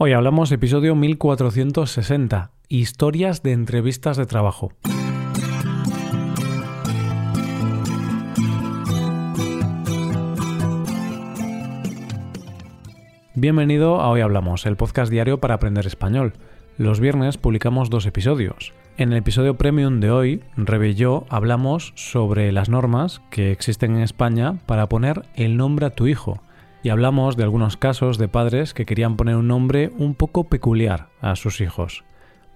Hoy hablamos episodio 1460, historias de entrevistas de trabajo. Bienvenido a Hoy Hablamos, el podcast diario para aprender español. Los viernes publicamos dos episodios. En el episodio premium de hoy, Rebe y yo hablamos sobre las normas que existen en España para poner el nombre a tu hijo y hablamos de algunos casos de padres que querían poner un nombre un poco peculiar a sus hijos.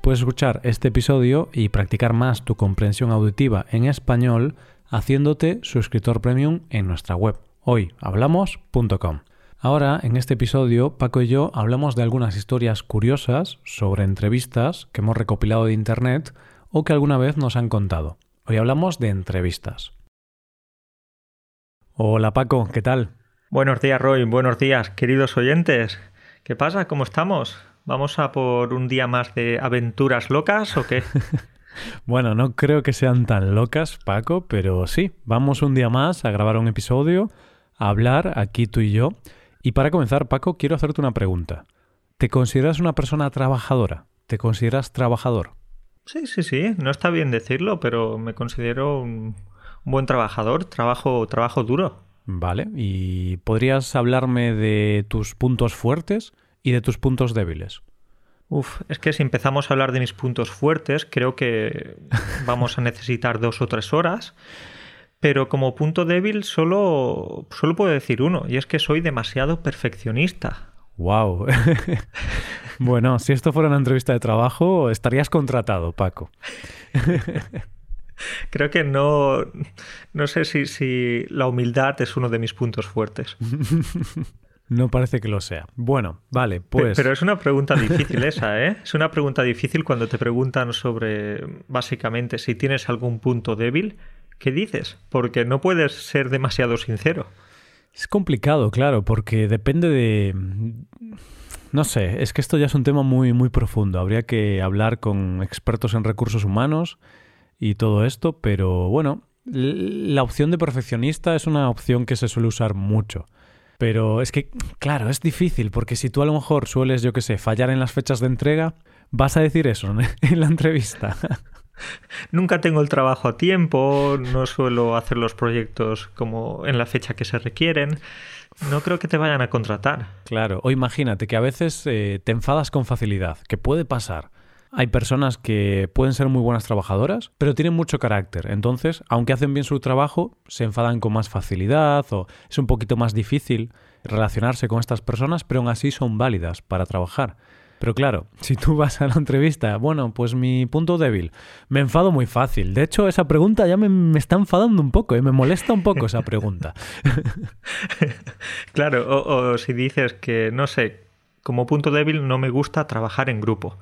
Puedes escuchar este episodio y practicar más tu comprensión auditiva en español haciéndote suscriptor premium en nuestra web hoyhablamos.com. Ahora, en este episodio, Paco y yo hablamos de algunas historias curiosas sobre entrevistas que hemos recopilado de Internet o que alguna vez nos han contado. Hoy hablamos de entrevistas. Hola Paco, ¿qué tal? Buenos días, Roy. Buenos días, queridos oyentes. ¿Qué pasa? ¿Cómo estamos? ¿Vamos a por un día más de aventuras locas o qué? bueno, no creo que sean tan locas, Paco, pero sí, vamos un día más a grabar un episodio, a hablar aquí tú y yo. Y para comenzar, Paco, quiero hacerte una pregunta. ¿Te consideras una persona trabajadora? ¿Te consideras trabajador? Sí, sí, sí, no está bien decirlo, pero me considero un, un buen trabajador, trabajo, trabajo duro. Vale, ¿y podrías hablarme de tus puntos fuertes y de tus puntos débiles? Uf, es que si empezamos a hablar de mis puntos fuertes, creo que vamos a necesitar dos o tres horas. Pero como punto débil solo, solo puedo decir uno, y es que soy demasiado perfeccionista. ¡Wow! bueno, si esto fuera una entrevista de trabajo, estarías contratado, Paco. Creo que no, no sé si, si la humildad es uno de mis puntos fuertes. No parece que lo sea. Bueno, vale, pues. Pero es una pregunta difícil esa, ¿eh? Es una pregunta difícil cuando te preguntan sobre, básicamente, si tienes algún punto débil. ¿Qué dices? Porque no puedes ser demasiado sincero. Es complicado, claro, porque depende de. No sé, es que esto ya es un tema muy, muy profundo. Habría que hablar con expertos en recursos humanos y todo esto, pero bueno, la opción de perfeccionista es una opción que se suele usar mucho. Pero es que, claro, es difícil, porque si tú a lo mejor sueles, yo qué sé, fallar en las fechas de entrega, vas a decir eso en la entrevista. Nunca tengo el trabajo a tiempo, no suelo hacer los proyectos como en la fecha que se requieren. No creo que te vayan a contratar. Claro, o imagínate que a veces eh, te enfadas con facilidad, que puede pasar. Hay personas que pueden ser muy buenas trabajadoras, pero tienen mucho carácter. Entonces, aunque hacen bien su trabajo, se enfadan con más facilidad o es un poquito más difícil relacionarse con estas personas, pero aún así son válidas para trabajar. Pero claro, si tú vas a la entrevista, bueno, pues mi punto débil, me enfado muy fácil. De hecho, esa pregunta ya me, está enfadando un poco, y ¿eh? me molesta un poco esa pregunta. claro, o si dices que, no sé, como punto débil no me gusta trabajar en grupo.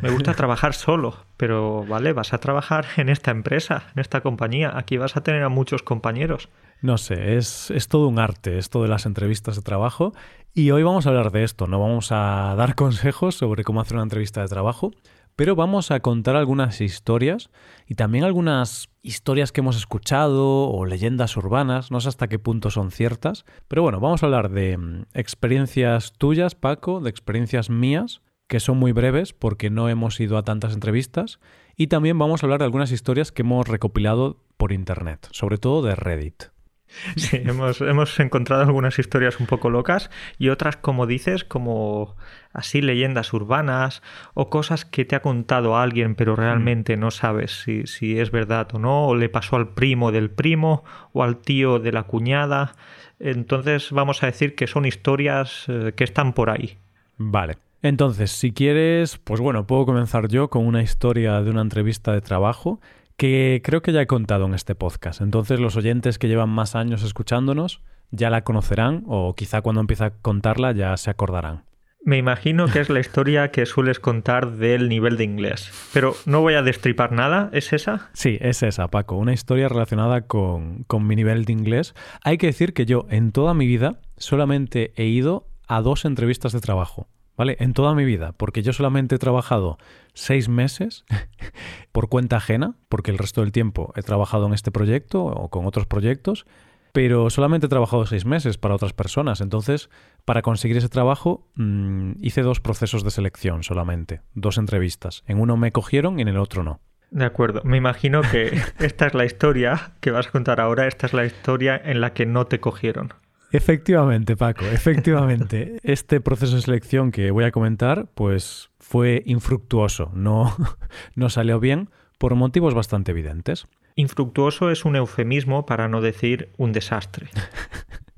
Me gusta trabajar solo, pero vale, vas a trabajar en esta empresa, en esta compañía. Aquí vas a tener a muchos compañeros. No sé, es, es todo un arte esto de las entrevistas de trabajo. Y hoy vamos a hablar de esto. No vamos a dar consejos sobre cómo hacer una entrevista de trabajo, pero vamos a contar algunas historias y también algunas historias que hemos escuchado o leyendas urbanas, no sé hasta qué punto son ciertas, pero bueno, vamos a hablar de mm, experiencias tuyas, Paco, de experiencias mías que son muy breves porque no hemos ido a tantas entrevistas. Y también vamos a hablar de algunas historias que hemos recopilado por Internet, sobre todo de Reddit. Sí, hemos, hemos, encontrado algunas historias un poco locas y otras, como dices, como así leyendas urbanas o cosas que te ha contado alguien pero realmente no sabes si, si es verdad o no, o le pasó al primo del primo o al tío de la cuñada. Entonces vamos a decir que son historias eh, que están por ahí. Vale, entonces, si quieres, pues bueno, puedo comenzar yo con una historia de una entrevista de trabajo que creo que ya he contado en este podcast. Entonces, los oyentes que llevan más años escuchándonos ya la conocerán o quizá cuando empiece a contarla ya se acordarán. Me imagino que es la historia que sueles contar del nivel de inglés. Pero no voy a destripar nada, ¿es esa? Sí, es esa, Paco. Una historia relacionada con, con mi nivel de inglés. Hay que decir que yo en toda mi vida solamente he ido a dos entrevistas de trabajo. ¿Vale? En toda mi vida, porque yo solamente he trabajado seis meses por cuenta ajena, porque el resto del tiempo he trabajado en este proyecto o con otros proyectos, pero solamente he trabajado seis meses para otras personas. Entonces, para conseguir ese trabajo, mm, hice dos procesos de selección solamente, dos entrevistas. En uno me cogieron y en el otro no. De acuerdo. Me imagino que esta es la historia que vas a contar ahora, esta es la historia en la que no te cogieron. Efectivamente, Paco, efectivamente. Este proceso de selección que voy a comentar, pues fue infructuoso, no, no salió bien por motivos bastante evidentes. Infructuoso es un eufemismo para no decir un desastre.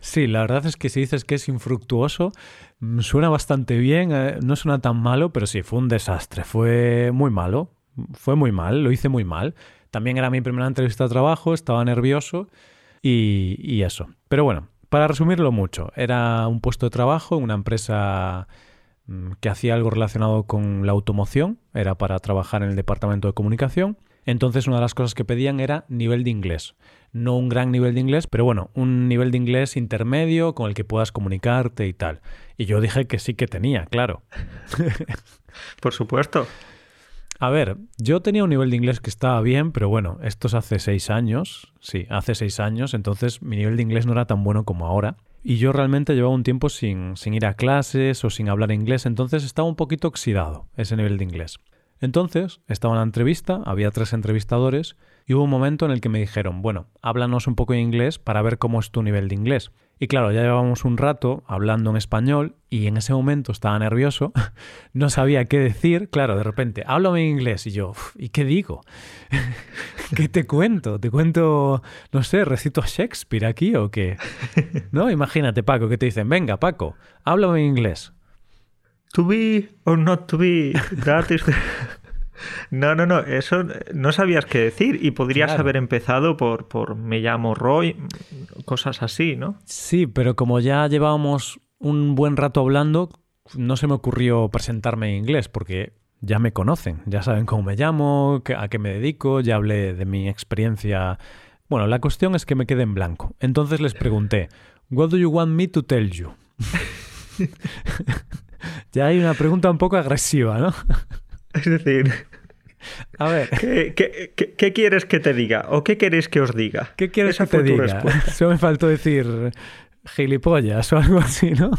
Sí, la verdad es que si dices que es infructuoso, mm, suena bastante bien, eh, no suena tan malo, pero sí, fue un desastre, fue muy malo, fue muy mal, lo hice muy mal. También era mi primera entrevista de trabajo, estaba nervioso y, y eso. Pero bueno, para resumirlo mucho, era un puesto de trabajo en una empresa mm, que hacía algo relacionado con la automoción, era para trabajar en el departamento de comunicación. Entonces una de las cosas que pedían era nivel de inglés. No un gran nivel de inglés, pero bueno, un nivel de inglés intermedio con el que puedas comunicarte y tal. Y yo dije que sí que tenía, claro. Por supuesto. A ver, yo tenía un nivel de inglés que estaba bien, pero bueno, esto es hace seis años, sí, hace seis años, entonces mi nivel de inglés no era tan bueno como ahora. Y yo realmente llevaba un tiempo sin, sin ir a clases o sin hablar inglés, entonces estaba un poquito oxidado ese nivel de inglés. Entonces, estaba en la entrevista, había tres entrevistadores, y hubo un momento en el que me dijeron, bueno, háblanos un poco en inglés para ver cómo es tu nivel de inglés. Y claro, ya llevábamos un rato hablando en español y en ese momento estaba nervioso, no sabía qué decir, claro, de repente, háblame en inglés y yo, ¿y qué digo? ¿Qué te cuento? ¿Te cuento, no sé, recito a Shakespeare aquí o qué? ¿No? Imagínate, Paco, que te dicen, venga, Paco, háblame en inglés. To be or not to be, that is No, no, no, eso no sabías qué decir y podrías haber empezado por, por me llamo Roy, cosas así, ¿no? Sí, pero como ya llevábamos un buen rato hablando, no se me ocurrió presentarme en inglés porque ya me conocen, ya saben cómo me llamo, a qué me dedico, ya hablé de mi experiencia. Bueno, la cuestión es que me quedé en blanco. Entonces les pregunté, What do you want me to tell you? ya hay una pregunta un poco agresiva, ¿no? Es decir, a ver. ¿Qué, quieres que te diga? ¿O qué queréis que os diga? ¿Qué quieres que te diga? Solo me faltó decir gilipollas o algo así, ¿no?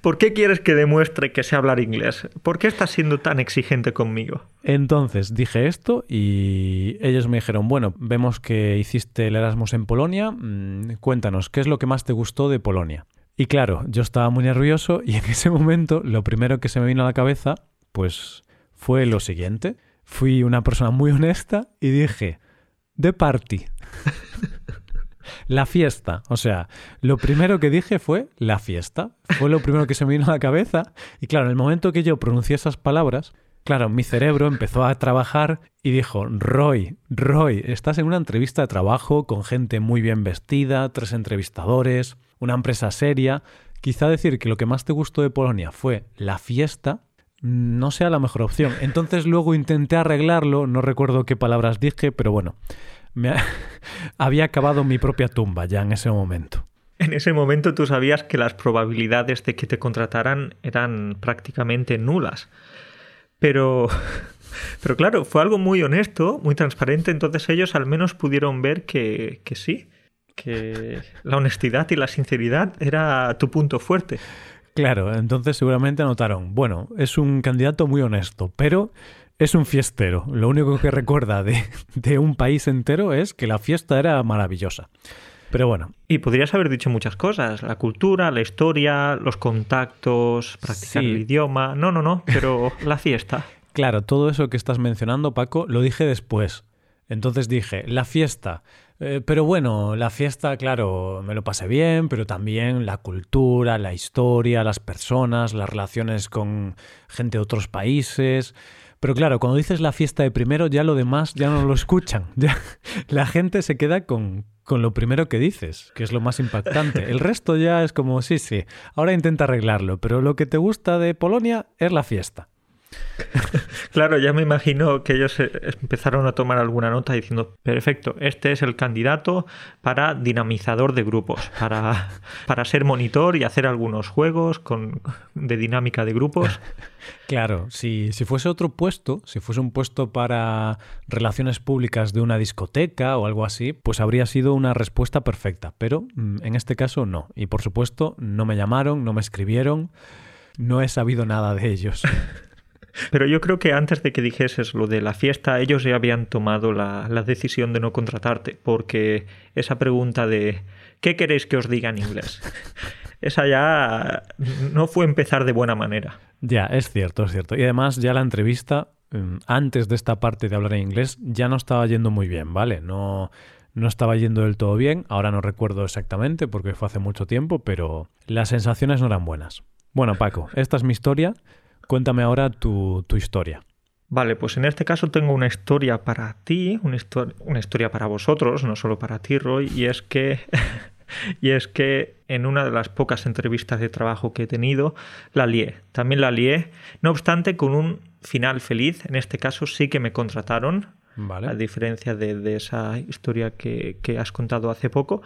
¿Por qué quieres que demuestre que sé hablar inglés? ¿Por qué estás siendo tan exigente conmigo? Entonces dije esto y ellos me dijeron, bueno, vemos que hiciste el Erasmus en Polonia, mm, cuéntanos, ¿qué es lo que más te gustó de Polonia? Y claro, yo estaba muy nervioso y en ese momento lo primero que se me vino a la cabeza, pues fue lo siguiente. Fui una persona muy honesta y dije, The Party. la fiesta. O sea, lo primero que dije fue la fiesta. Fue lo primero que se me vino a la cabeza. Y claro, en el momento que yo pronuncié esas palabras, claro, mi cerebro empezó a trabajar y dijo, Roy, Roy, estás en una entrevista de trabajo con gente muy bien vestida, tres entrevistadores, una empresa seria. Quizá decir que lo que más te gustó de Polonia fue la fiesta no sea la mejor opción. Entonces luego intenté arreglarlo, no recuerdo qué palabras dije, pero bueno, me había acabado mi propia tumba ya en ese momento. En ese momento tú sabías que las probabilidades de que te contrataran eran prácticamente nulas. Pero, pero claro, fue algo muy honesto, muy transparente, entonces ellos al menos pudieron ver que, que sí, que la honestidad y la sinceridad era tu punto fuerte. Claro, entonces seguramente anotaron, bueno, es un candidato muy honesto, pero es un fiestero. Lo único que recuerda de, de, un país entero es que la fiesta era maravillosa. Pero bueno. Y podrías haber dicho muchas cosas, la cultura, la historia, los contactos, practicar el idioma. No, no, no, pero la fiesta. Claro, todo eso que estás mencionando, Paco, lo dije después. Entonces dije, la fiesta, eh, pero bueno, la fiesta, claro, me lo pasé bien, pero también la cultura, la historia, las personas, las relaciones con gente de otros países. Pero claro, cuando dices la fiesta de primero, ya lo demás ya no lo escuchan. Ya, la gente se queda con, con lo primero que dices, que es lo más impactante. El resto ya es como, sí, sí, ahora intenta arreglarlo, pero lo que te gusta de Polonia es la fiesta. Claro, ya me imagino que ellos eh, empezaron a tomar alguna nota diciendo, perfecto, este es el candidato para dinamizador de grupos, para, para ser monitor y hacer algunos juegos con, de dinámica de grupos. Claro, si, si fuese otro puesto, si fuese un puesto para relaciones públicas de una discoteca o algo así, pues habría sido una respuesta perfecta, pero mm, en este caso no. Y por supuesto, no me llamaron, no me escribieron, no he sabido nada de ellos. Pero yo creo que antes de que dijeses lo de la fiesta, ellos ya habían tomado la, decisión de no contratarte, porque esa pregunta de ¿qué queréis que os diga en inglés? esa ya no fue empezar de buena manera. Ya, es cierto, es cierto. Y además ya la entrevista, mm, antes de esta parte de hablar en inglés, ya no estaba yendo muy bien, ¿vale? No, no estaba yendo del todo bien, ahora no recuerdo exactamente porque fue hace mucho tiempo, pero las sensaciones no eran buenas. Bueno, Paco, esta es mi historia. Cuéntame ahora tu, historia. Vale, pues en este caso tengo una historia para ti, una, una historia para vosotros, no solo para ti, Roy, y es que y es que en una de las pocas entrevistas de trabajo que he tenido, la lié. También la lié, no obstante, con un final feliz. En este caso sí que me contrataron, a diferencia de, esa historia que, que, has contado hace poco.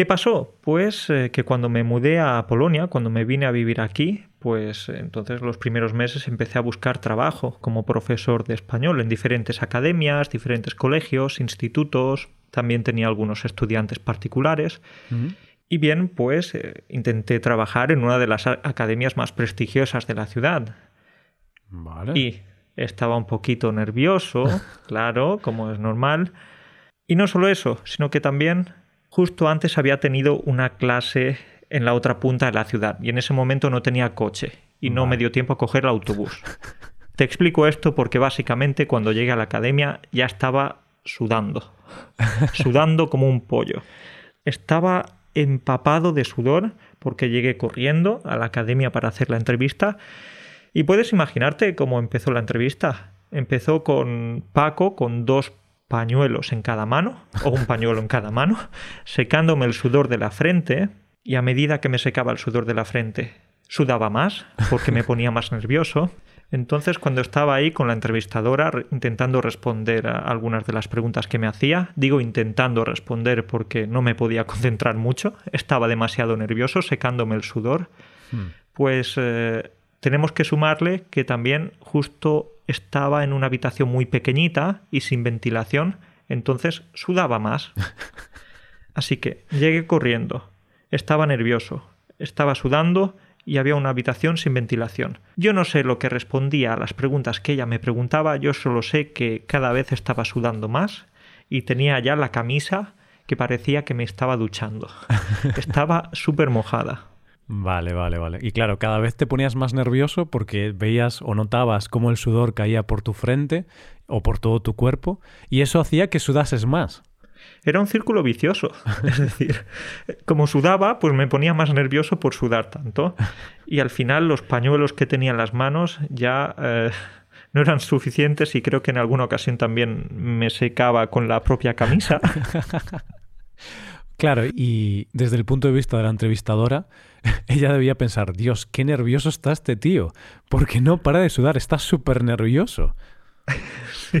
¿Qué pasó? Pues eh, que cuando me mudé a Polonia, cuando me vine a vivir aquí, pues entonces los primeros meses empecé a buscar trabajo como profesor de español en diferentes academias, diferentes colegios, institutos, también tenía algunos estudiantes particulares. Y bien, pues eh, intenté trabajar en una de las academias más prestigiosas de la ciudad. Vale. Y estaba un poquito nervioso, claro, como es normal. Y no solo eso, sino que también Justo antes había tenido una clase en la otra punta de la ciudad y en ese momento no tenía coche y no me dio tiempo a coger el autobús. Te explico esto porque básicamente cuando llegué a la academia ya estaba sudando, sudando como un pollo. Estaba empapado de sudor porque llegué corriendo a la academia para hacer la entrevista y puedes imaginarte cómo empezó la entrevista. Empezó con Paco con dos pañuelos en cada mano, o un pañuelo en cada mano, secándome el sudor de la frente, y a medida que me secaba el sudor de la frente, sudaba más, porque me ponía más nervioso. Entonces, cuando estaba ahí con la entrevistadora intentando responder a algunas de las preguntas que me hacía, digo intentando responder porque no me podía concentrar mucho, estaba demasiado nervioso, secándome el sudor, hmm. pues eh, tenemos que sumarle que también justo estaba en una habitación muy pequeñita y sin ventilación, entonces sudaba más. Así que llegué corriendo, estaba nervioso, estaba sudando y había una habitación sin ventilación. Yo no sé lo que respondía a las preguntas que ella me preguntaba, yo solo sé que cada vez estaba sudando más y tenía ya la camisa que parecía que me estaba duchando. Estaba súper mojada. Vale, vale, vale. Y claro, cada vez te ponías más nervioso porque veías o notabas cómo el sudor caía por tu frente o por todo tu cuerpo y eso hacía que sudases más. Era un círculo vicioso. Es decir, como sudaba, pues me ponía más nervioso por sudar tanto. Y al final los pañuelos que tenía en las manos ya eh, no eran suficientes y creo que en alguna ocasión también me secaba con la propia camisa. Claro, y desde el punto de vista de la entrevistadora, ella debía pensar, Dios, qué nervioso está este tío, porque no para de sudar, está súper nervioso.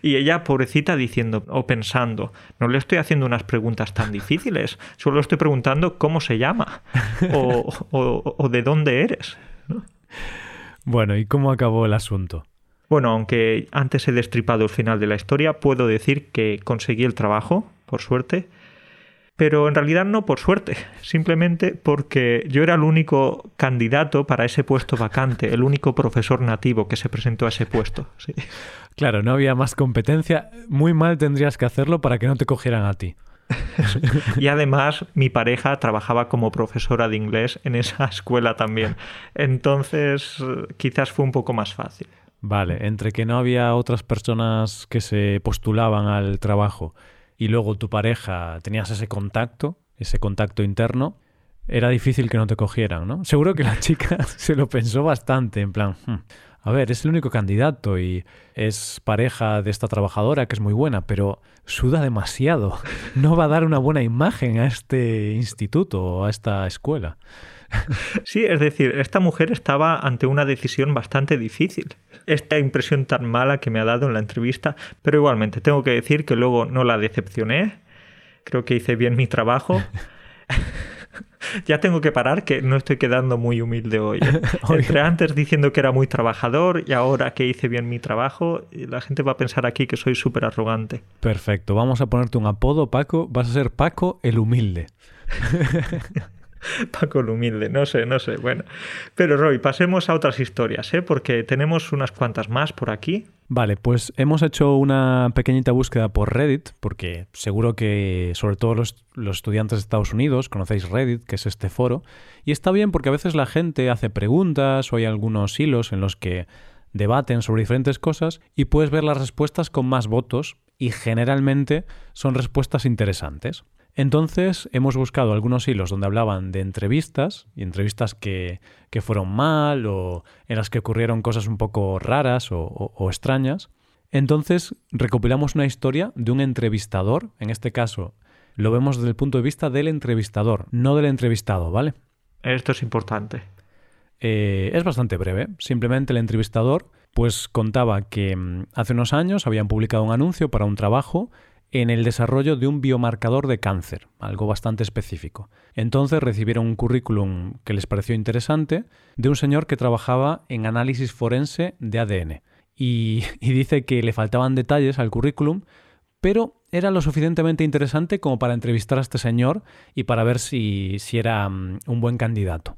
Y ella, pobrecita, diciendo o pensando, no le estoy haciendo unas preguntas tan difíciles, solo estoy preguntando cómo se llama o, de dónde eres. Bueno, ¿y cómo acabó el asunto? Bueno, aunque antes he destripado el final de la historia, puedo decir que conseguí el trabajo, por suerte, pero en realidad no por suerte, simplemente porque yo era el único candidato para ese puesto vacante, el único profesor nativo que se presentó a ese puesto. Claro, no había más competencia. Muy mal tendrías que hacerlo para que no te cogieran a ti. y además mi pareja trabajaba como profesora de inglés en esa escuela también. Entonces quizás fue un poco más fácil. Vale, entre que no había otras personas que se postulaban al trabajo y luego tu pareja tenías ese contacto, ese contacto interno, era difícil que no te cogieran, ¿no? Seguro que la chica se lo pensó bastante, en plan, hmm, a ver, es el único candidato y es pareja de esta trabajadora que es muy buena, pero suda demasiado. No va a dar una buena imagen a este instituto o a esta escuela. Sí, es decir, esta mujer estaba ante una decisión bastante difícil. Esta impresión tan mala que me ha dado en la entrevista, pero igualmente tengo que decir que luego no la decepcioné. Creo que hice bien mi trabajo. ya tengo que parar, que no estoy quedando muy humilde hoy. ¿eh? Entre antes diciendo que era muy trabajador y ahora que hice bien mi trabajo, la gente va a pensar aquí que soy súper arrogante. Perfecto, vamos a ponerte un apodo, Paco. Vas a ser Paco el humilde. Paco el humilde, no sé, no sé. Bueno, pero Roy, pasemos a otras historias, ¿eh? porque tenemos unas cuantas más por aquí. Vale, pues hemos hecho una pequeñita búsqueda por Reddit, porque seguro que sobre todo los, los, estudiantes de Estados Unidos conocéis Reddit, que es este foro, y está bien porque a veces la gente hace preguntas o hay algunos hilos en los que debaten sobre diferentes cosas y puedes ver las respuestas con más votos y generalmente son respuestas interesantes. Entonces hemos buscado algunos hilos donde hablaban de entrevistas y entrevistas que, que fueron mal o en las que ocurrieron cosas un poco raras o, o, extrañas. Entonces recopilamos una historia de un entrevistador, en este caso lo vemos desde el punto de vista del entrevistador, no del entrevistado, ¿vale? Esto es importante. Eh, es bastante breve. Simplemente el entrevistador pues contaba que mm, hace unos años habían publicado un anuncio para un trabajo en el desarrollo de un biomarcador de cáncer, algo bastante específico. Entonces recibieron un currículum que les pareció interesante de un señor que trabajaba en análisis forense de ADN. Y, dice que le faltaban detalles al currículum, pero era lo suficientemente interesante como para entrevistar a este señor y para ver si, era mm, un buen candidato.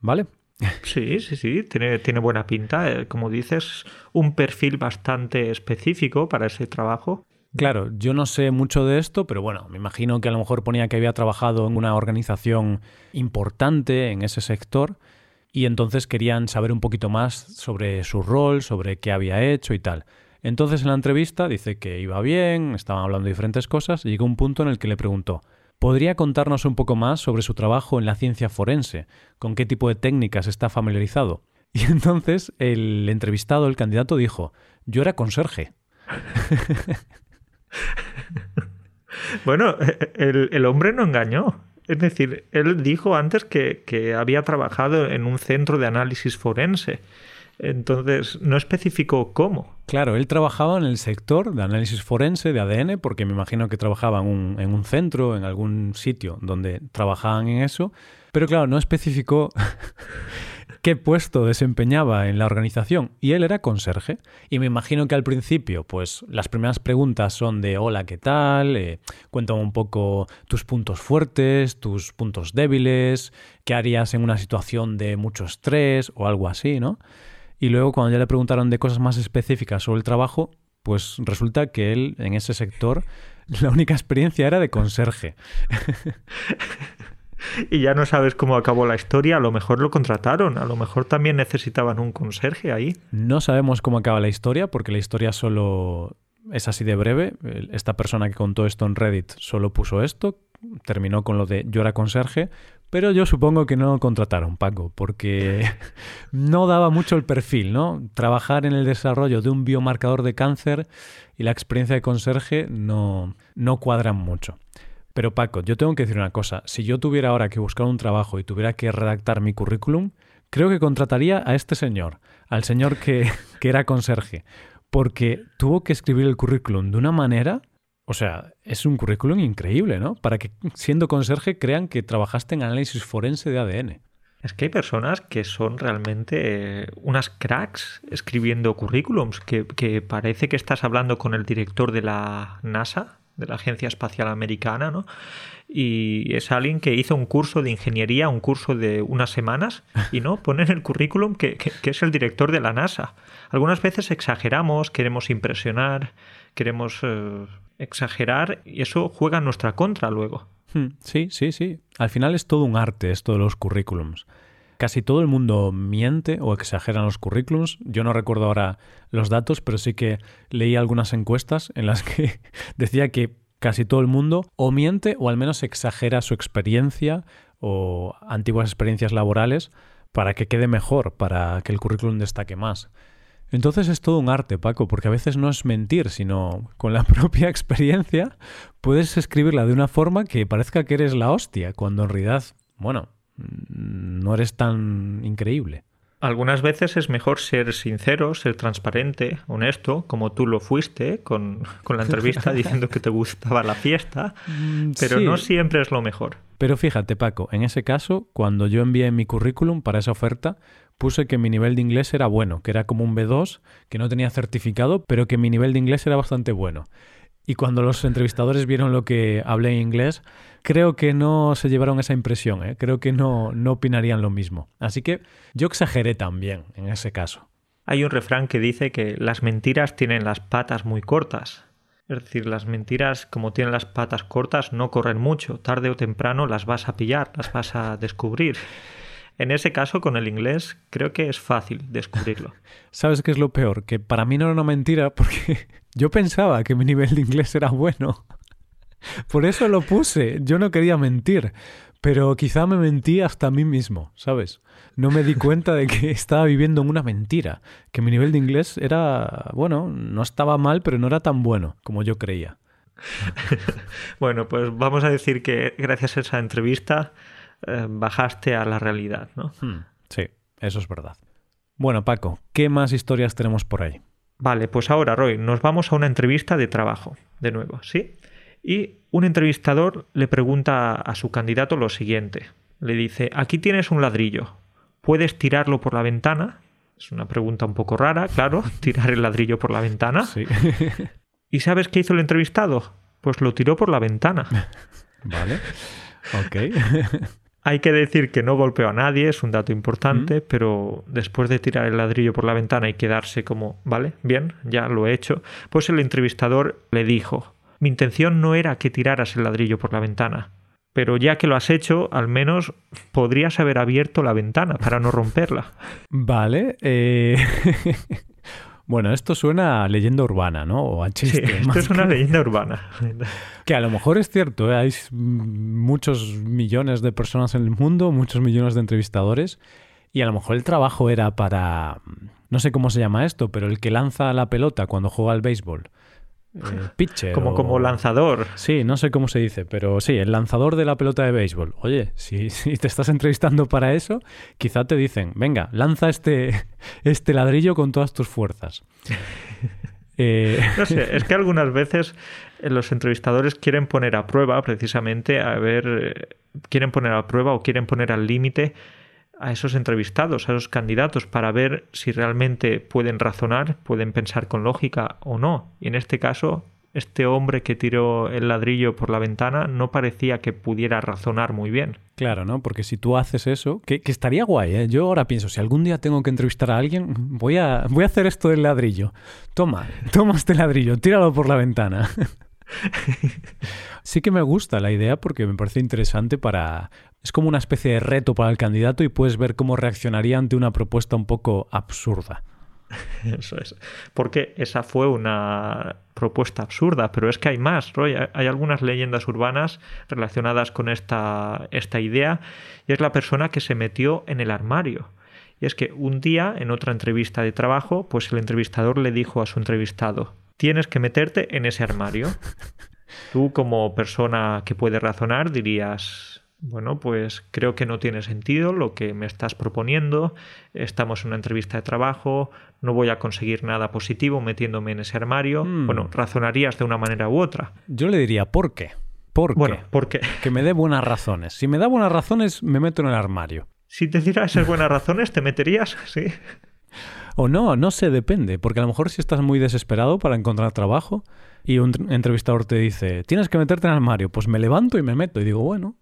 ¿Vale? Sí, sí, sí, tiene, tiene buena pinta. Eh, como dices, un perfil bastante específico para ese trabajo. Claro, yo no sé mucho de esto, pero bueno, me imagino que a lo mejor ponía que había trabajado en una organización importante en ese sector y entonces querían saber un poquito más sobre su rol, sobre qué había hecho y tal. Entonces en la entrevista dice que iba bien, estaban hablando de diferentes cosas y llegó un punto en el que le preguntó, ¿podría contarnos un poco más sobre su trabajo en la ciencia forense? ¿Con qué tipo de técnicas está familiarizado? Y entonces el entrevistado, el candidato, dijo, yo era conserje. bueno, el, hombre no engañó. Es decir, él dijo antes que, había trabajado en un centro de análisis forense. Entonces, no especificó cómo. Claro, él trabajaba en el sector de análisis forense de ADN, porque me imagino que trabajaba en un, en un centro, en algún sitio donde trabajaban en eso. Pero claro, no especificó qué puesto desempeñaba en la organización y él era conserje. Y me imagino que al principio, pues las primeras preguntas son de hola, ¿qué tal? Eh, cuéntame un poco tus puntos fuertes, tus puntos débiles, qué harías en una situación de mucho estrés o algo así, ¿no? Y luego cuando ya le preguntaron de cosas más específicas sobre el trabajo, pues resulta que él en ese sector la única experiencia era de conserje. y ya no sabes cómo acabó la historia, a lo mejor lo contrataron, a lo mejor también necesitaban un conserje ahí. No sabemos cómo acaba la historia, porque la historia solo es así de breve. Esta persona que contó esto en Reddit solo puso esto, terminó con lo de yo era conserje, pero yo supongo que no contrataron, Paco, porque no daba mucho el perfil, ¿no? Trabajar en el desarrollo de un biomarcador de cáncer y la experiencia de conserje no, no cuadran mucho. Pero Paco, yo tengo que decir una cosa. Si yo tuviera ahora que buscar un trabajo y tuviera que redactar mi currículum, creo que contrataría a este señor, al señor que, que era conserje, porque tuvo que escribir el currículum de una manera... O sea, es un currículum increíble, ¿no? Para que siendo conserje crean que trabajaste en análisis forense de ADN. Es que hay personas que son realmente eh, unas cracks escribiendo currículums, que, que, parece que estás hablando con el director de la NASA de la Agencia Espacial Americana, ¿no? Y es alguien que hizo un curso de ingeniería, un curso de unas semanas, y no pone en el currículum que, es el director de la NASA. Algunas veces exageramos, queremos impresionar, queremos eh, exagerar, y eso juega en nuestra contra luego. Hmm, sí, sí, sí. Al final es todo un arte esto de los currículums. Casi todo el mundo miente o exagera en los currículums. Yo no recuerdo ahora los datos, pero sí que leí algunas encuestas en las que decía que casi todo el mundo o miente o al menos exagera su experiencia o antiguas experiencias laborales para que quede mejor, para que el currículum destaque más. Entonces es todo un arte, Paco, porque a veces no es mentir, sino con la propia experiencia puedes escribirla de una forma que parezca que eres la hostia, cuando en realidad, bueno, no eres tan increíble. Algunas veces es mejor ser sincero, ser transparente, honesto, como tú lo fuiste con, la entrevista diciendo que te gustaba la fiesta, mm, pero no siempre es lo mejor. Pero fíjate, Paco, en ese caso, cuando yo envié mi currículum para esa oferta, puse que mi nivel de inglés era bueno, que era como un B2, que no tenía certificado, pero que mi nivel de inglés era bastante bueno. Y cuando los entrevistadores vieron lo que hablé en inglés, creo que no se llevaron esa impresión, ¿eh? creo que no, no opinarían lo mismo. Así que yo exageré también en ese caso. Hay un refrán que dice que las mentiras tienen las patas muy cortas. Es decir, las mentiras, como tienen las patas cortas, no corren mucho. Tarde o temprano las vas a pillar, las vas a descubrir. En ese caso, con el inglés, creo que es fácil descubrirlo. ¿Sabes qué es lo peor? Que para mí no era una mentira porque yo pensaba que mi nivel de inglés era bueno. Por eso lo puse. Yo no quería mentir. Pero quizá me mentí hasta a mí mismo, ¿sabes? No me di cuenta de que estaba viviendo en una mentira. Que mi nivel de inglés era, bueno, no estaba mal, pero no era tan bueno como yo creía. bueno, pues vamos a decir que gracias a esa entrevista eh, bajaste a la realidad, ¿no? Hmm, sí, eso es verdad. Bueno, Paco, ¿qué más historias tenemos por ahí? Vale, pues ahora, Roy, nos vamos a una entrevista de trabajo, de nuevo, ¿sí? Y un entrevistador le pregunta a su candidato lo siguiente. Le dice, aquí tienes un ladrillo, ¿puedes tirarlo por la ventana? Es una pregunta un poco rara, claro, tirar el ladrillo por la ventana. Sí. ¿Y sabes qué hizo el entrevistado? Pues lo tiró por la ventana. Vale. Ok. Hay que decir que no golpeó a nadie, es un dato importante, pero después de tirar el ladrillo por la ventana y quedarse como, vale, bien, ya lo he hecho, pues el entrevistador le dijo, mi intención no era que tiraras el ladrillo por la ventana, pero ya que lo has hecho, al menos podrías haber abierto la ventana para no romperla. Vale. Eh... Bueno, esto suena a leyenda urbana, ¿no? O a chiste. Sí, esto es una leyenda urbana. Que a lo mejor es cierto, ¿eh? hay muchos millones de personas en el mundo, muchos millones de entrevistadores, y a lo mejor el trabajo era para, no sé cómo se llama esto, pero el que lanza la pelota cuando juega al béisbol. Eh, pitcher. Como, como lanzador. Sí, no sé cómo se dice, pero sí, el lanzador de la pelota de béisbol. Oye, si, si, te estás entrevistando para eso, quizá te dicen, venga, lanza este, este ladrillo con todas tus fuerzas. Eh, no sé, es que algunas veces eh, los entrevistadores quieren poner a prueba, precisamente, a ver, quieren poner a prueba o quieren poner al límite a esos entrevistados, a esos candidatos, para ver si realmente pueden razonar, pueden pensar con lógica o no. Y en este caso, este hombre que tiró el ladrillo por la ventana no parecía que pudiera razonar muy bien. Claro, ¿no? Porque si tú haces eso, que, estaría guay, ¿eh? Yo ahora pienso, si algún día tengo que entrevistar a alguien, voy a, voy a hacer esto del ladrillo. Toma, toma este ladrillo, tíralo por la ventana. sí que me gusta la idea porque me parece interesante para, es como una especie de reto para el candidato y puedes ver cómo reaccionaría ante una propuesta un poco absurda. Eso es. Porque esa fue una propuesta absurda, pero es que hay más, Roy. Hay algunas leyendas urbanas relacionadas con esta, esta idea y es la persona que se metió en el armario. Y es que un día, en otra entrevista de trabajo, pues el entrevistador le dijo a su entrevistado, tienes que meterte en ese armario. Tú como persona que puede razonar dirías, bueno, pues creo que no tiene sentido lo que me estás proponiendo, estamos en una entrevista de trabajo, no voy a conseguir nada positivo metiéndome en ese armario. Hmm. Bueno, razonarías de una manera u otra. Yo le diría, ¿por qué? ¿Por bueno, qué? porque... Que me dé buenas razones. Si me da buenas razones, me meto en el armario. Si te diera esas buenas razones, ¿te meterías? Sí. O no, no sé, depende. Porque a lo mejor si estás muy desesperado para encontrar trabajo y un entrevistador te dice, tienes que meterte en el armario, pues me levanto y me meto. Y digo, bueno,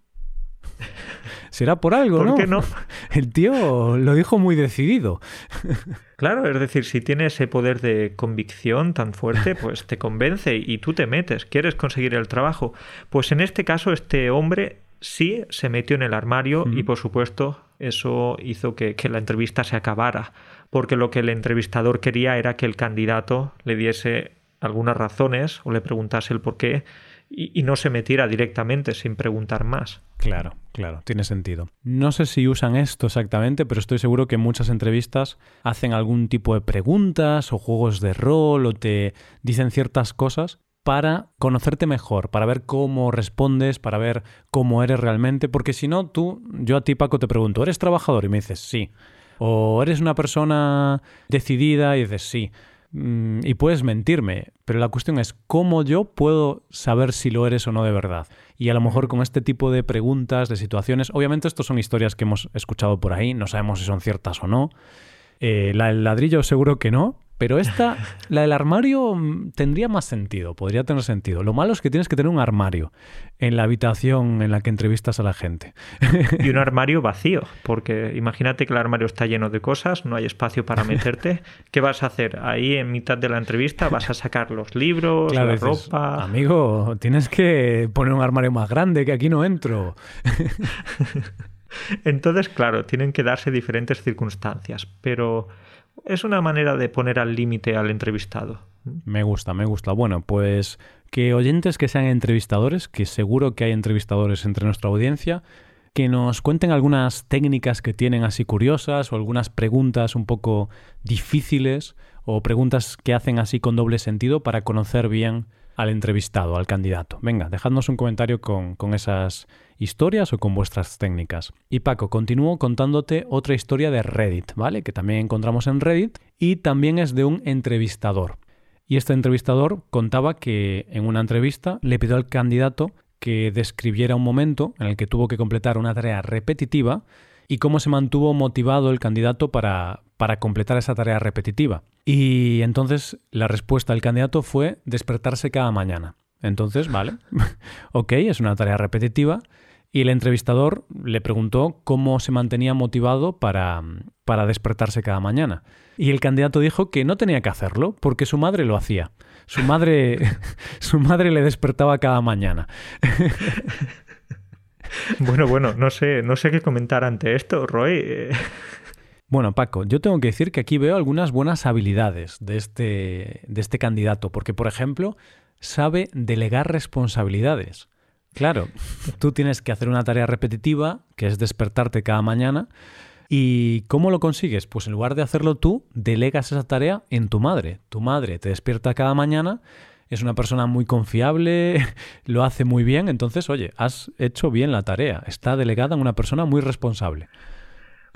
Será por algo, ¿Por ¿no? qué no? El tío lo dijo muy decidido. Claro, es decir, si tiene ese poder de convicción tan fuerte, pues te convence y tú te metes, quieres conseguir el trabajo. Pues en este caso, este hombre sí se metió en el armario y por supuesto eso hizo que, que, la entrevista se acabara, porque lo que el entrevistador quería era que el candidato le diese algunas razones o le preguntase el por qué y, no se metiera directamente sin preguntar más. Claro, claro, tiene sentido. No sé si usan esto exactamente, pero estoy seguro que muchas entrevistas hacen algún tipo de preguntas o juegos de rol o te dicen ciertas cosas para conocerte mejor, para ver cómo respondes, para ver cómo eres realmente, porque si no, tú, yo a ti Paco te pregunto, ¿eres trabajador? Y me dices, sí. O eres una persona decidida y dices, sí. Mm, y puedes mentirme, pero la cuestión es cómo yo puedo saber si lo eres o no de verdad. Y a lo mejor con este tipo de preguntas, de situaciones, obviamente estos son historias que hemos escuchado por ahí, no sabemos si son ciertas o no. Eh, la del ladrillo seguro que no, pero esta, la del armario, mm, tendría más sentido, podría tener sentido. Lo malo es que tienes que tener un armario en la habitación en la que entrevistas a la gente. Y un armario vacío, porque imagínate que el armario está lleno de cosas, no hay espacio para meterte. ¿Qué vas a hacer? Ahí en mitad de la entrevista vas a sacar los libros, la ropa. Amigo, tienes que poner un armario más grande, que aquí no entro. Entonces, claro, tienen que darse diferentes circunstancias, pero es una manera de poner al límite al entrevistado. Me gusta, me gusta. Bueno, pues que oyentes que sean entrevistadores, que seguro que hay entrevistadores entre nuestra audiencia, que nos cuenten algunas técnicas que tienen así curiosas o algunas preguntas un poco difíciles o preguntas que hacen así con doble sentido para conocer bien al entrevistado, al candidato. Venga, dejadnos un comentario con, con esas historias o con vuestras técnicas. Y Paco, continúo contándote otra historia de Reddit, ¿vale? Que también encontramos en Reddit y también es de un entrevistador. Y este entrevistador contaba que en una entrevista le pidió al candidato que describiera un momento en el que tuvo que completar una tarea repetitiva y cómo se mantuvo motivado el candidato para, para completar esa tarea repetitiva. Y entonces la respuesta del candidato fue despertarse cada mañana. Entonces, vale, ok, es una tarea repetitiva. Y el entrevistador le preguntó cómo se mantenía motivado para, para despertarse cada mañana. Y el candidato dijo que no tenía que hacerlo porque su madre lo hacía. Su madre, su madre le despertaba cada mañana. Bueno, bueno, no sé, no sé qué comentar ante esto, Roy. Bueno, Paco, yo tengo que decir que aquí veo algunas buenas habilidades de este, de este candidato, porque, por ejemplo, sabe delegar responsabilidades. Claro, tú tienes que hacer una tarea repetitiva, que es despertarte cada mañana, ¿y cómo lo consigues? Pues en lugar de hacerlo tú, delegas esa tarea en tu madre. Tu madre te despierta cada mañana, es una persona muy confiable, lo hace muy bien, entonces, oye, has hecho bien la tarea, está delegada en una persona muy responsable.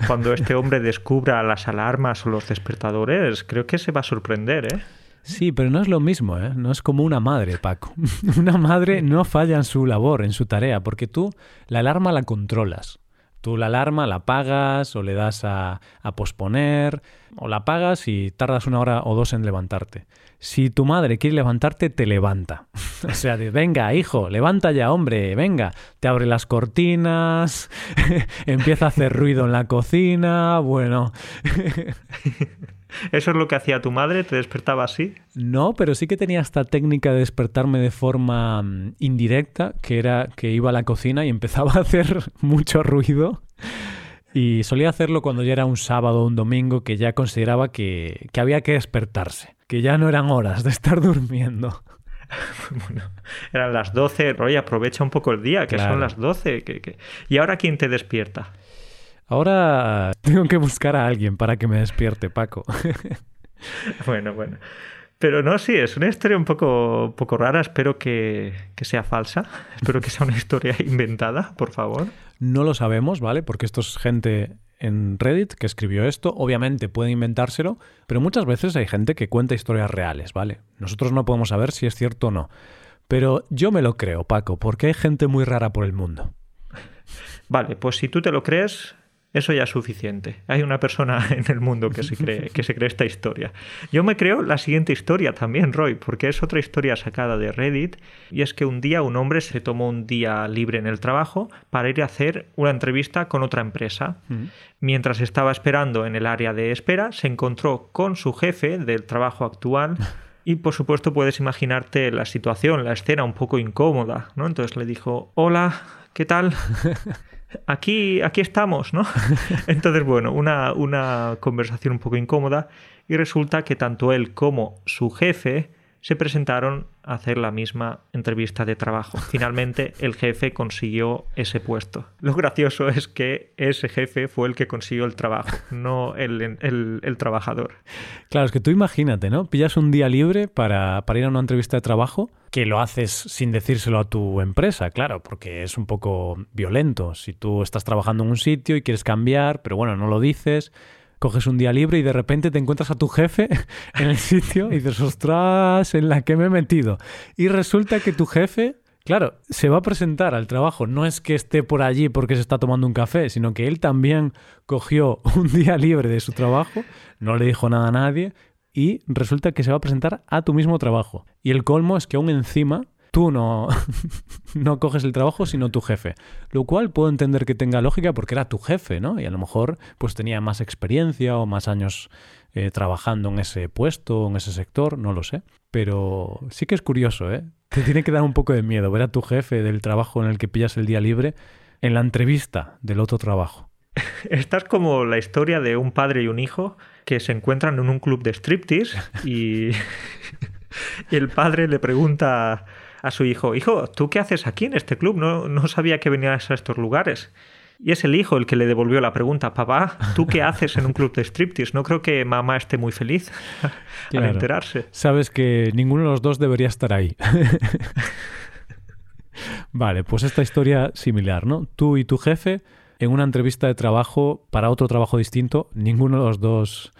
Cuando este hombre descubra las alarmas o los despertadores, creo que se va a sorprender, ¿eh? Sí, pero no es lo mismo, ¿eh? No es como una madre, Paco. una madre no falla en su labor, en su tarea, porque tú la alarma la controlas. Tú la alarma la pagas o le das a, a posponer, o la pagas y tardas una hora o dos en levantarte. Si tu madre quiere levantarte, te levanta. o sea, venga, hijo, levanta ya, hombre, venga. Te abre las cortinas, empieza a hacer ruido en la cocina, bueno. ¿Eso es lo que hacía tu madre? ¿Te despertaba así? No, pero sí que tenía esta técnica de despertarme de forma mm, indirecta, que era que iba a la cocina y empezaba a hacer mucho ruido. Y solía hacerlo cuando ya era un sábado o un domingo, que ya consideraba que, que había que despertarse, que ya no eran horas de estar durmiendo. bueno, eran las 12, Roy, aprovecha un poco el día, que son las 12. Que, ¿Y ahora quién te despierta? Ahora tengo que buscar a alguien para que me despierte, Paco. bueno, bueno. Pero no, sí, es una historia un poco, poco rara. Espero que, que, sea falsa. Espero que sea una historia inventada, por favor. No lo sabemos, ¿vale? Porque esto es gente en Reddit que escribió esto. Obviamente puede inventárselo, pero muchas veces hay gente que cuenta historias reales, ¿vale? Nosotros no podemos saber si es cierto o no. Pero yo me lo creo, Paco, porque hay gente muy rara por el mundo. Vale, pues si tú te lo crees, eso ya es suficiente. Hay una persona en el mundo que se cree, que se cree esta historia. Yo me creo la siguiente historia también, Roy, porque es otra historia sacada de Reddit, y es que un día un hombre se tomó un día libre en el trabajo para ir a hacer una entrevista con otra empresa. Mm. Mientras estaba esperando en el área de espera, se encontró con su jefe del trabajo actual. Y por supuesto puedes imaginarte la situación, la escena un poco incómoda, ¿no? Entonces le dijo, hola, ¿qué tal? aquí, aquí estamos, ¿no? Entonces, bueno, una, una conversación un poco incómoda y resulta que tanto él como su jefe se presentaron a hacer la misma entrevista de trabajo. Finalmente el jefe consiguió ese puesto. Lo gracioso es que ese jefe fue el que consiguió el trabajo, no el, el, trabajador. Claro, es que tú imagínate, ¿no? Pillas un día libre para, para ir a una entrevista de trabajo que lo haces sin decírselo a tu empresa, claro, porque es un poco violento. Si tú estás trabajando en un sitio y quieres cambiar, pero bueno, no lo dices, coges un día libre y de repente te encuentras a tu jefe en el sitio y dices, ostras, en la que me he metido. Y resulta que tu jefe, claro, se va a presentar al trabajo. No es que esté por allí porque se está tomando un café, sino que él también cogió un día libre de su trabajo, no le dijo nada a nadie y resulta que se va a presentar a tu mismo trabajo. Y el colmo es que aún encima tú no, no coges el trabajo, sino tu jefe. Lo cual puedo entender que tenga lógica porque era tu jefe, ¿no? Y a lo mejor pues tenía más experiencia o más años eh, trabajando en ese puesto, en ese sector, no lo sé. Pero sí que es curioso, ¿eh? Te tiene que dar un poco de miedo ver a tu jefe del trabajo en el que pillas el día libre en la entrevista del otro trabajo. Esta es como la historia de un padre y un hijo que se encuentran en un club de striptease y, y el padre le pregunta a su hijo, hijo, ¿tú qué haces aquí en este club? No, no sabía que venías a estos lugares. Y es el hijo el que le devolvió la pregunta, papá, ¿tú qué haces en un club de striptease? No creo que mamá esté muy feliz al enterarse. Sabes que ninguno de los dos debería estar ahí. vale, pues esta historia similar, ¿no? Tú y tu jefe en una entrevista de trabajo para otro trabajo distinto, ninguno de los dos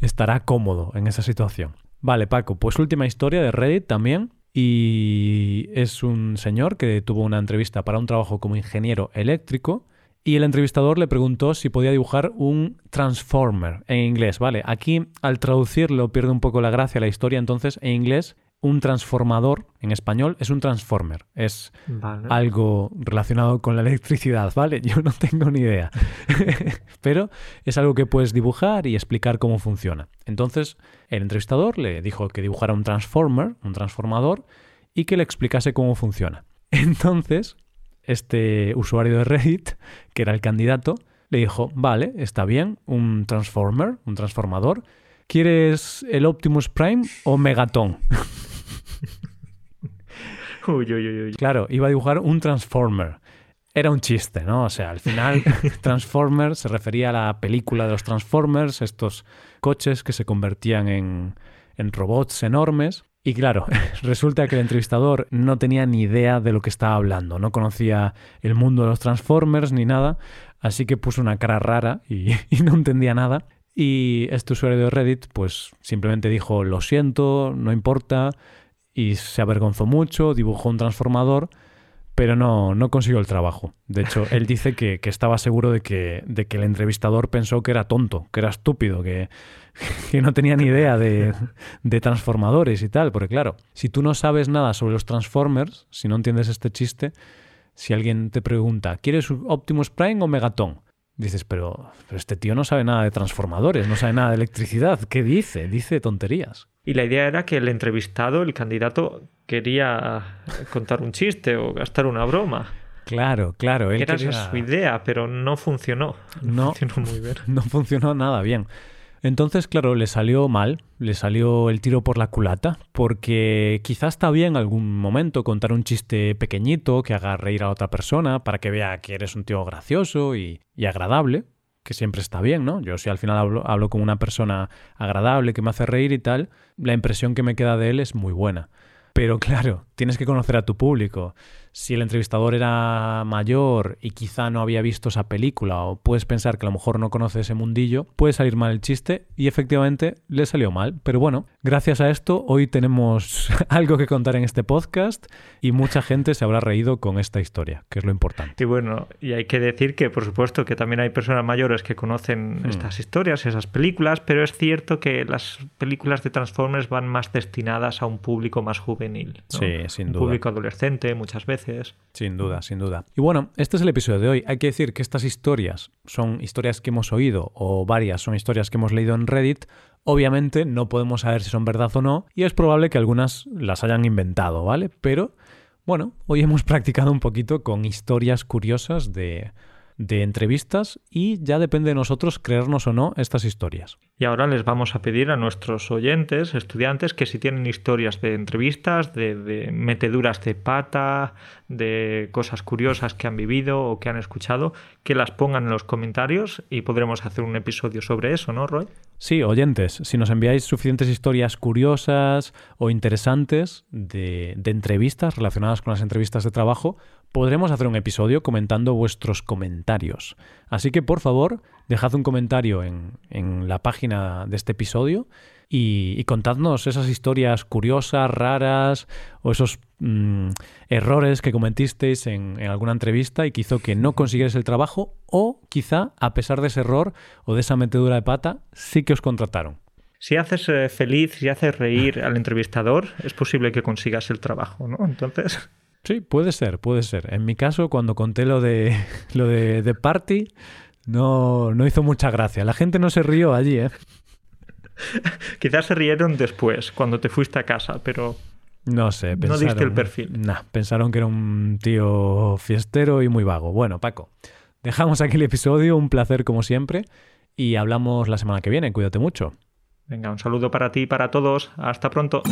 estará cómodo en esa situación. Vale, Paco, pues última historia de Reddit también. Y es un señor que tuvo una entrevista para un trabajo como ingeniero eléctrico y el entrevistador le preguntó si podía dibujar un transformer en inglés, ¿vale? Aquí al traducirlo pierde un poco la gracia la historia, entonces en inglés un transformador en español es un transformer. Es algo relacionado con la electricidad, ¿vale? Yo no tengo ni idea. Pero es algo que puedes dibujar y explicar cómo funciona. Entonces, el entrevistador le dijo que dibujara un transformer, un transformador, y que le explicase cómo funciona. Entonces, este usuario de Reddit, que era el candidato, le dijo, vale, está bien, un transformer, un transformador. ¿Quieres el Optimus Prime o Megaton? Claro, iba a dibujar un Transformer. Era un chiste, ¿no? O sea, al final Transformer se refería a la película de los Transformers, estos coches que se convertían en, en robots enormes. Y claro, resulta que el entrevistador no tenía ni idea de lo que estaba hablando, no conocía el mundo de los Transformers ni nada, así que puso una cara rara y, y, no entendía nada. Y este usuario de Reddit pues simplemente dijo, lo siento, no importa, y se avergonzó mucho, dibujó un transformador, pero no, no consiguió el trabajo. De hecho, él dice que, estaba seguro de que, de que, el entrevistador pensó que era tonto, que era estúpido, que, que no tenía ni idea de, de, transformadores y tal. Porque claro, si tú no sabes nada sobre los Transformers, si no entiendes este chiste, si alguien te pregunta, ¿quieres Optimus Prime o Megaton? Dices, pero, pero este tío no sabe nada de transformadores, no sabe nada de electricidad. ¿Qué dice? Dice tonterías. Y la idea era que el entrevistado, el candidato, quería contar un chiste o gastar una broma. Claro, claro. Él era su idea, pero no funcionó. No, funcionó muy bien. No funcionó nada bien. Entonces, claro, le salió mal, le salió el tiro por la culata, porque quizás está bien algún momento contar un chiste pequeñito que haga reír a otra persona para que vea que eres un tío gracioso y, agradable, que siempre está bien, ¿no? Yo si al final hablo, hablo con una persona agradable que me hace reír y tal, la impresión que me queda de él es muy buena. Pero claro, tienes que conocer a tu público si el entrevistador era mayor y quizá no había visto esa película o puedes pensar que a lo mejor no conoce ese mundillo, puede salir mal el chiste y efectivamente le salió mal. Pero bueno, gracias a esto hoy tenemos algo que contar en este podcast y mucha gente se habrá reído con esta historia, que es lo importante. Y bueno, y hay que decir que por supuesto que también hay personas mayores que conocen hmm. estas historias, esas películas, pero es cierto que las películas de Transformers van más destinadas a un público más juvenil. Sí, sin duda. Un público adolescente muchas veces sin duda, sin duda. Y bueno, este es el episodio de hoy. Hay que decir que estas historias son historias que hemos oído o varias son historias que hemos leído en Reddit. Obviamente no podemos saber si son verdad o no y es probable que algunas las hayan inventado, ¿vale? Pero bueno, hoy hemos practicado un poquito con historias curiosas de de entrevistas y ya depende de nosotros creernos o no estas historias. Y ahora les vamos a pedir a nuestros oyentes, estudiantes, que si tienen historias de entrevistas, de, meteduras de pata, de cosas curiosas que han vivido o que han escuchado, que las pongan en los comentarios y podremos hacer un episodio sobre eso, ¿no, Roy? Sí, oyentes, si nos enviáis suficientes historias curiosas o interesantes de, de entrevistas relacionadas con las entrevistas de trabajo, podremos hacer un episodio comentando vuestros comentarios. Así que por favor, dejad un comentario en, la página de este episodio y, contadnos esas historias curiosas, raras o esos mm, errores que cometisteis en, en, alguna entrevista y que hizo que no consiguierais el trabajo o quizá a pesar de ese error o de esa metedura de pata sí que os contrataron. Si haces eh, feliz, si haces reír al entrevistador, es posible que consigas el trabajo, ¿no? Entonces... Sí, puede ser, puede ser. En mi caso, cuando conté lo de lo de, de Party, no, no hizo mucha gracia. La gente no se rió allí, ¿eh? Quizás se rieron después, cuando te fuiste a casa, pero... No sé, pensaron, no diste el perfil. Nah, pensaron que era un tío fiestero y muy vago. Bueno, Paco, dejamos aquí el episodio, un placer como siempre, y hablamos la semana que viene. Cuídate mucho. Venga, un saludo para ti y para todos. Hasta pronto.